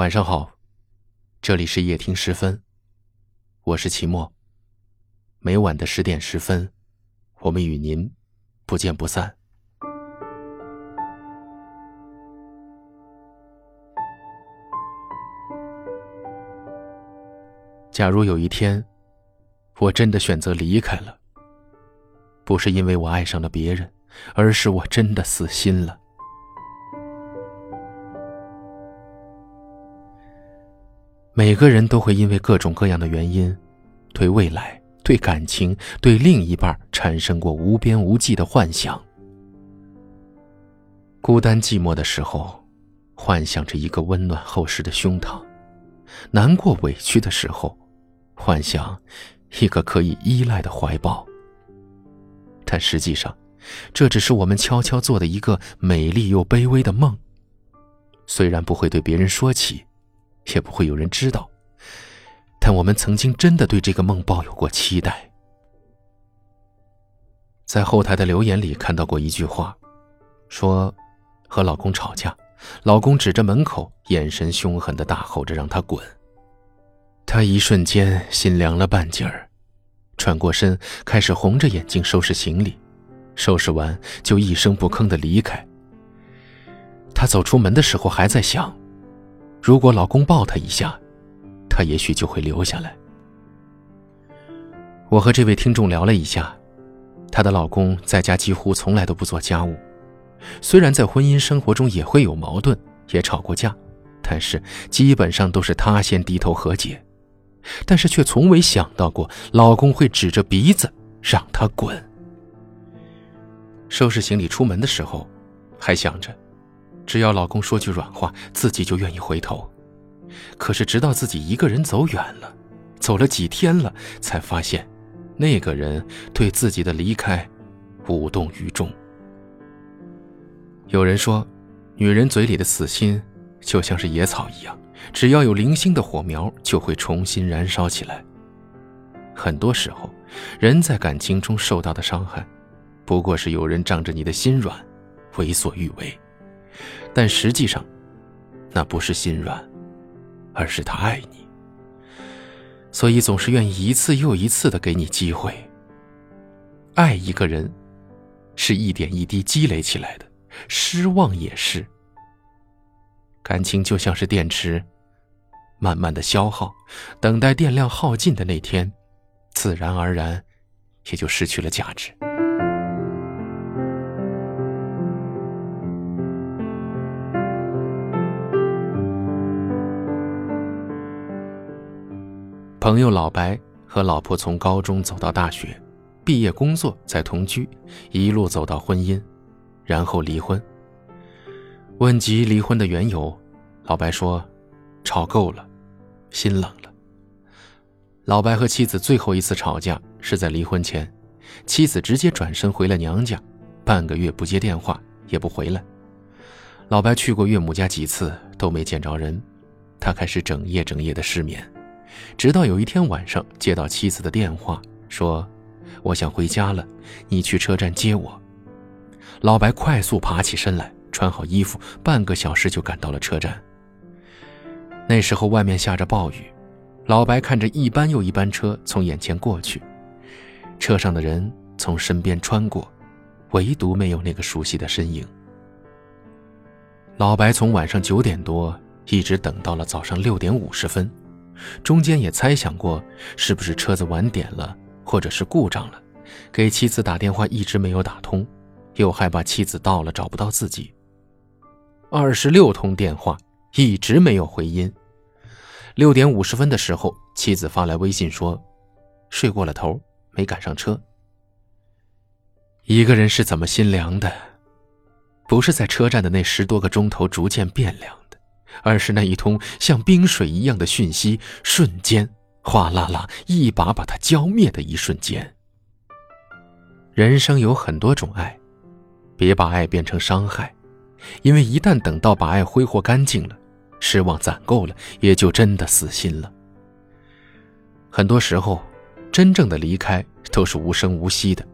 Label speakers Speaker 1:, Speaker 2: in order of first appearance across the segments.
Speaker 1: 晚上好，这里是夜听十分，我是齐墨。每晚的十点十分，我们与您不见不散。假如有一天，我真的选择离开了，不是因为我爱上了别人，而是我真的死心了。每个人都会因为各种各样的原因，对未来、对感情、对另一半产生过无边无际的幻想。孤单寂寞的时候，幻想着一个温暖厚实的胸膛；难过委屈的时候，幻想一个可以依赖的怀抱。但实际上，这只是我们悄悄做的一个美丽又卑微的梦。虽然不会对别人说起。也不会有人知道，但我们曾经真的对这个梦抱有过期待。在后台的留言里看到过一句话，说和老公吵架，老公指着门口，眼神凶狠的大吼着让他滚。她一瞬间心凉了半截儿，转过身开始红着眼睛收拾行李，收拾完就一声不吭的离开。她走出门的时候还在想。如果老公抱她一下，她也许就会留下来。我和这位听众聊了一下，她的老公在家几乎从来都不做家务，虽然在婚姻生活中也会有矛盾，也吵过架，但是基本上都是她先低头和解，但是却从未想到过老公会指着鼻子让她滚。收拾行李出门的时候，还想着。只要老公说句软话，自己就愿意回头。可是直到自己一个人走远了，走了几天了，才发现，那个人对自己的离开无动于衷。有人说，女人嘴里的死心就像是野草一样，只要有零星的火苗，就会重新燃烧起来。很多时候，人在感情中受到的伤害，不过是有人仗着你的心软，为所欲为。但实际上，那不是心软，而是他爱你，所以总是愿意一次又一次的给你机会。爱一个人，是一点一滴积累起来的，失望也是。感情就像是电池，慢慢的消耗，等待电量耗尽的那天，自然而然，也就失去了价值。朋友老白和老婆从高中走到大学，毕业工作再同居，一路走到婚姻，然后离婚。问及离婚的缘由，老白说：“吵够了，心冷了。”老白和妻子最后一次吵架是在离婚前，妻子直接转身回了娘家，半个月不接电话也不回来。老白去过岳母家几次都没见着人，他开始整夜整夜的失眠。直到有一天晚上，接到妻子的电话，说：“我想回家了，你去车站接我。”老白快速爬起身来，穿好衣服，半个小时就赶到了车站。那时候外面下着暴雨，老白看着一班又一班车从眼前过去，车上的人从身边穿过，唯独没有那个熟悉的身影。老白从晚上九点多一直等到了早上六点五十分。中间也猜想过是不是车子晚点了，或者是故障了，给妻子打电话一直没有打通，又害怕妻子到了找不到自己。二十六通电话一直没有回音。六点五十分的时候，妻子发来微信说：“睡过了头，没赶上车。”一个人是怎么心凉的？不是在车站的那十多个钟头逐渐变凉。而是那一通像冰水一样的讯息，瞬间哗啦啦，一把把他浇灭的一瞬间。人生有很多种爱，别把爱变成伤害，因为一旦等到把爱挥霍干净了，失望攒够了，也就真的死心了。很多时候，真正的离开都是无声无息的，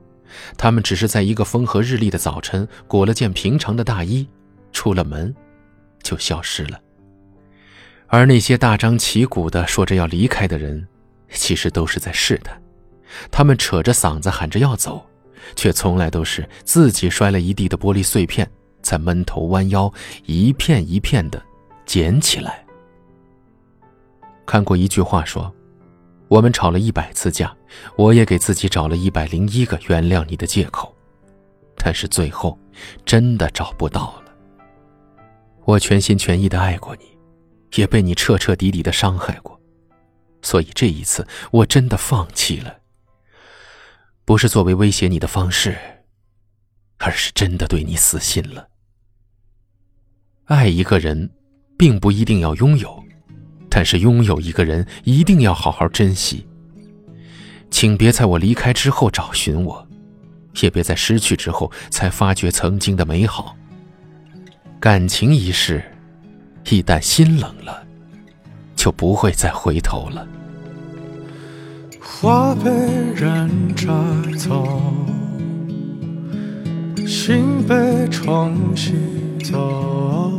Speaker 1: 他们只是在一个风和日丽的早晨，裹了件平常的大衣，出了门，就消失了。而那些大张旗鼓的说着要离开的人，其实都是在试探。他们扯着嗓子喊着要走，却从来都是自己摔了一地的玻璃碎片，才闷头弯腰，一片一片的捡起来。看过一句话说：“我们吵了一百次架，我也给自己找了一百零一个原谅你的借口，但是最后真的找不到了。我全心全意的爱过你，也被你彻彻底底的伤害过，所以这一次我真的放弃了。不是作为威胁你的方式，而是真的对你死心了。爱一个人，并不一定要拥有。”但是拥有一个人一定要好好珍惜，请别在我离开之后找寻我，也别在失去之后才发觉曾经的美好。感情一世，一旦心冷了，就不会再回头了。
Speaker 2: 花被人摘走，心被冲洗走，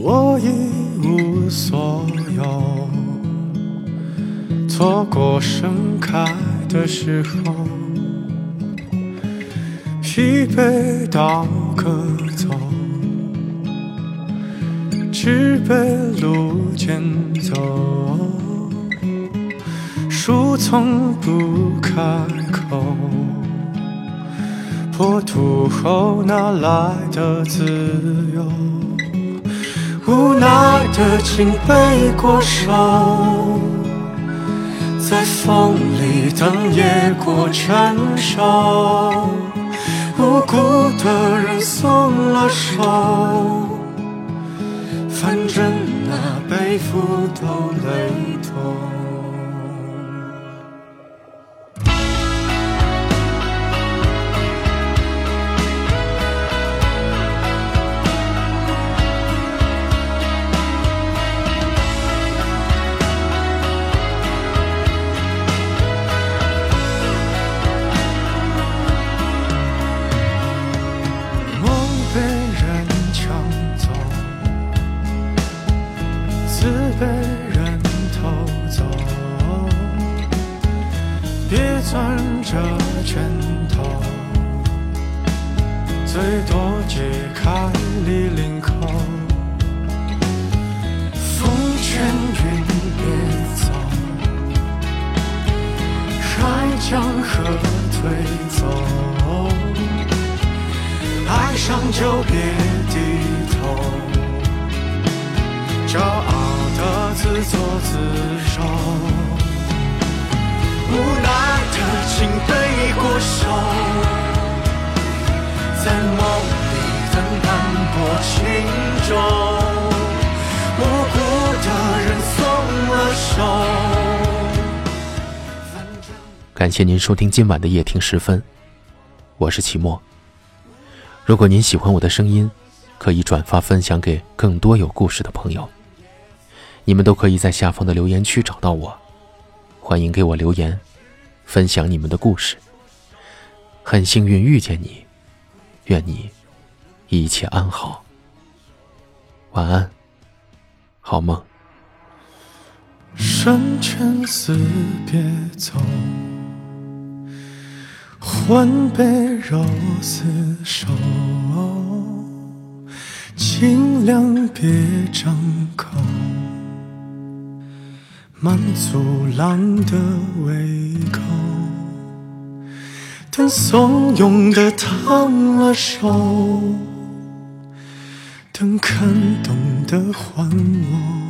Speaker 2: 我一。无所有，错过盛开的时候，疲惫到可走，只被路捡走，树从不开口，破土后哪来的自由？无奈的，请背过手，在风里等野果成熟。无辜的人松了手，负都累别攥着拳头，最多解开你领口。风卷云别走，海江河退走，在梦里等斑驳轻舟，无辜的人松了手。
Speaker 1: 感谢您收听今晚的夜听时分，我是齐墨。如果您喜欢我的声音，可以转发分享给更多有故事的朋友。你们都可以在下方的留言区找到我，欢迎给我留言，分享你们的故事。很幸运遇见你，愿你一切安好。晚安，好梦。
Speaker 2: 生前死别走，魂被肉厮守，尽量别张口。满足狼的胃口，等怂恿的烫了手，等看懂的还我。